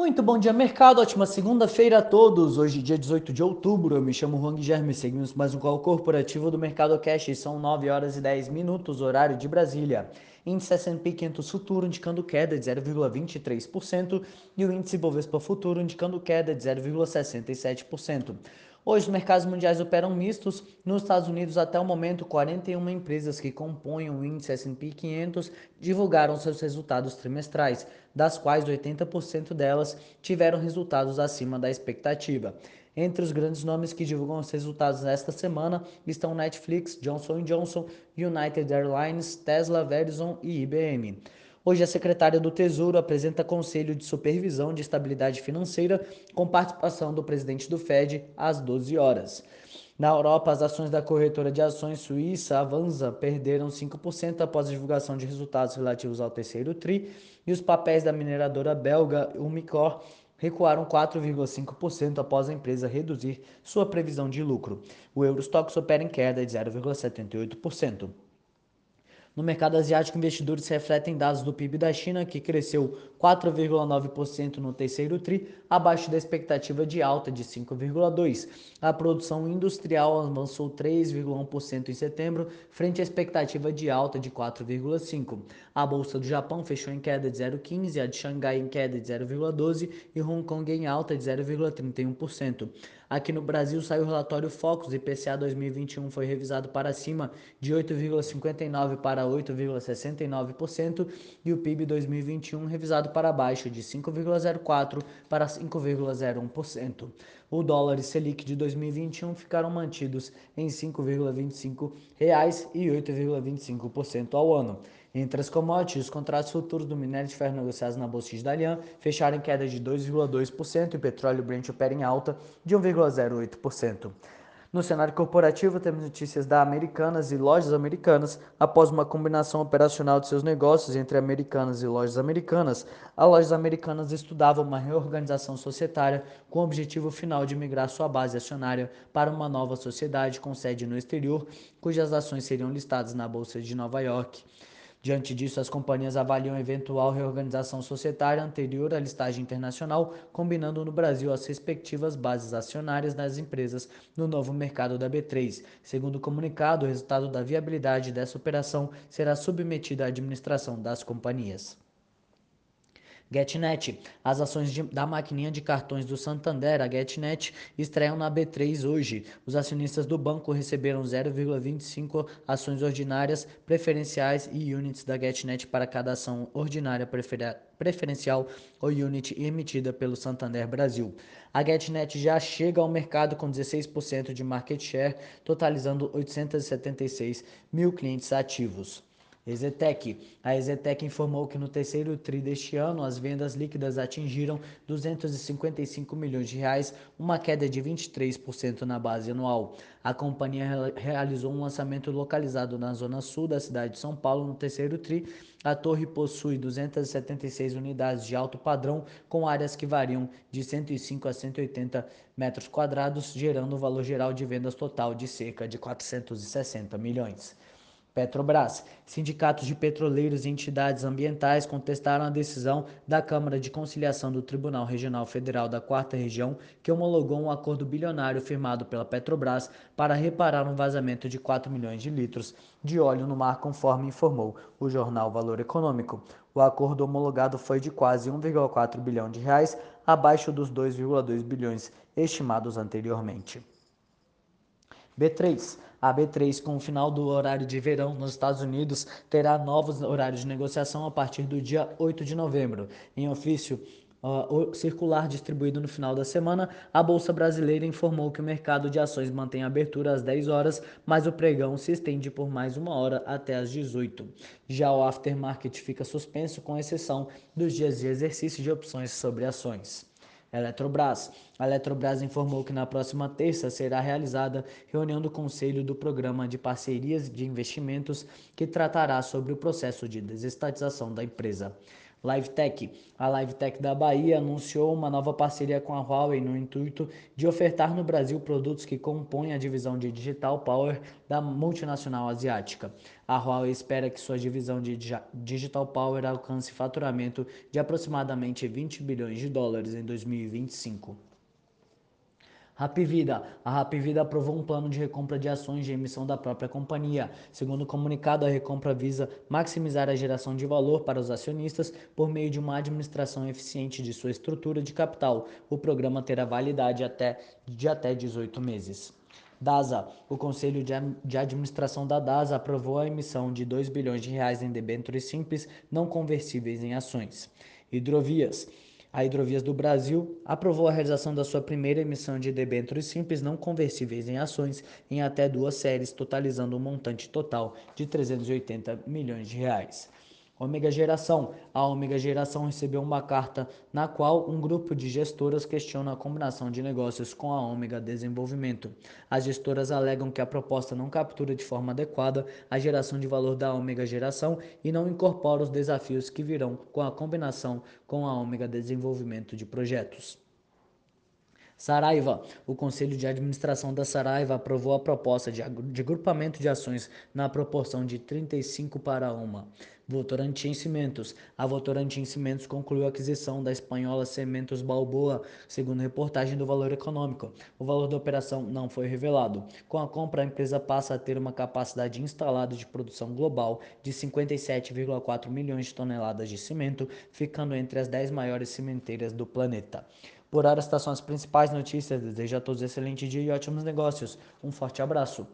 Muito bom dia, mercado. Ótima segunda-feira a todos. Hoje, dia 18 de outubro, eu me chamo Juan Guilherme. Seguimos mais um call corporativo do Mercado Cash. São 9 horas e 10 minutos, horário de Brasília. Índice S&P 500 futuro indicando queda de 0,23% e o índice Bovespa futuro indicando queda de 0,67%. Hoje, os mercados mundiais operam mistos. Nos Estados Unidos, até o momento, 41 empresas que compõem o índice S&P 500 divulgaram seus resultados trimestrais, das quais 80% delas tiveram resultados acima da expectativa. Entre os grandes nomes que divulgam os resultados nesta semana estão Netflix, Johnson Johnson, United Airlines, Tesla, Verizon e IBM. Hoje, a secretária do Tesouro apresenta Conselho de Supervisão de Estabilidade Financeira com participação do presidente do Fed às 12 horas. Na Europa, as ações da corretora de ações suíça Avanza perderam 5% após a divulgação de resultados relativos ao terceiro TRI e os papéis da mineradora belga Umicore recuaram 4,5% após a empresa reduzir sua previsão de lucro. O Eurostox opera em queda de 0,78%. No mercado asiático, investidores refletem dados do PIB da China, que cresceu 4,9% no terceiro TRI, abaixo da expectativa de alta de 5,2%. A produção industrial avançou 3,1% em setembro, frente à expectativa de alta de 4,5%. A bolsa do Japão fechou em queda de 0,15%, a de Xangai em queda de 0,12% e Hong Kong em alta de 0,31%. Aqui no Brasil saiu o relatório Focus, IPCA 2021 foi revisado para cima de 8,59% para 8,69% e o PIB 2021 revisado para baixo de 5,04% para 5,01%. O dólar e Selic de 2021 ficaram mantidos em R$ 5,25 e 8,25% ao ano. Entre as commodities, os contratos futuros do minério de ferro negociados na Bolsa de Dalian fecharam em queda de 2,2% e o petróleo Brent opera em alta de 1,08%. No cenário corporativo, temos notícias da Americanas e Lojas Americanas. Após uma combinação operacional de seus negócios entre Americanas e Lojas Americanas, a Lojas Americanas estudava uma reorganização societária com o objetivo final de migrar sua base acionária para uma nova sociedade com sede no exterior, cujas ações seriam listadas na Bolsa de Nova York. Diante disso, as companhias avaliam eventual reorganização societária anterior à listagem internacional, combinando no Brasil as respectivas bases acionárias das empresas no novo mercado da B3. Segundo o comunicado, o resultado da viabilidade dessa operação será submetido à administração das companhias. GetNet. As ações de, da maquininha de cartões do Santander, a GetNet, estreiam na B3 hoje. Os acionistas do banco receberam 0,25 ações ordinárias, preferenciais e units da GetNet para cada ação ordinária prefer, preferencial ou unit emitida pelo Santander Brasil. A GetNet já chega ao mercado com 16% de market share, totalizando 876 mil clientes ativos. Exetec. A Exetec informou que no terceiro tri deste ano as vendas líquidas atingiram 255 milhões de reais, uma queda de 23% na base anual. A companhia realizou um lançamento localizado na zona sul da cidade de São Paulo no terceiro tri. A torre possui 276 unidades de alto padrão com áreas que variam de 105 a 180 metros quadrados, gerando um valor geral de vendas total de cerca de 460 milhões. Petrobras. Sindicatos de petroleiros e entidades ambientais contestaram a decisão da Câmara de Conciliação do Tribunal Regional Federal da Quarta Região, que homologou um acordo bilionário firmado pela Petrobras para reparar um vazamento de 4 milhões de litros de óleo no mar, conforme informou o jornal Valor Econômico. O acordo homologado foi de quase 1,4 bilhão de reais, abaixo dos 2,2 bilhões estimados anteriormente. B3. A B3, com o final do horário de verão nos Estados Unidos, terá novos horários de negociação a partir do dia 8 de novembro. Em ofício uh, circular distribuído no final da semana, a Bolsa Brasileira informou que o mercado de ações mantém abertura às 10 horas, mas o pregão se estende por mais uma hora até às 18. Já o aftermarket fica suspenso, com exceção dos dias de exercício de opções sobre ações. Eletrobras. A Eletrobras informou que na próxima terça será realizada reunião do Conselho do Programa de Parcerias de Investimentos que tratará sobre o processo de desestatização da empresa. LiveTech. A LiveTech da Bahia anunciou uma nova parceria com a Huawei no intuito de ofertar no Brasil produtos que compõem a divisão de Digital Power da multinacional asiática. A Huawei espera que sua divisão de Digital Power alcance faturamento de aproximadamente 20 bilhões de dólares em 2025. Rapvida. A Rapvida aprovou um plano de recompra de ações de emissão da própria companhia. Segundo o comunicado, a recompra visa maximizar a geração de valor para os acionistas por meio de uma administração eficiente de sua estrutura de capital. O programa terá validade até, de até 18 meses. DASA. O Conselho de Administração da DASA aprovou a emissão de 2 bilhões de reais em debêntures simples não conversíveis em ações. Hidrovias. A Hidrovias do Brasil aprovou a realização da sua primeira emissão de debêntures simples não conversíveis em ações em até duas séries, totalizando um montante total de 380 milhões de reais. Ômega Geração. A Ômega Geração recebeu uma carta na qual um grupo de gestoras questiona a combinação de negócios com a Ômega Desenvolvimento. As gestoras alegam que a proposta não captura de forma adequada a geração de valor da Ômega Geração e não incorpora os desafios que virão com a combinação com a Ômega Desenvolvimento de Projetos. Saraiva. O Conselho de Administração da Saraiva aprovou a proposta de, de agrupamento de ações na proporção de 35 para 1. Votorantim Cimentos. A Votorantim Cimentos concluiu a aquisição da espanhola Cementos Balboa, segundo reportagem do Valor Econômico. O valor da operação não foi revelado. Com a compra, a empresa passa a ter uma capacidade instalada de produção global de 57,4 milhões de toneladas de cimento, ficando entre as 10 maiores cimenteiras do planeta. Por hora, estas são as principais notícias. Desejo a todos um excelente dia e ótimos negócios. Um forte abraço.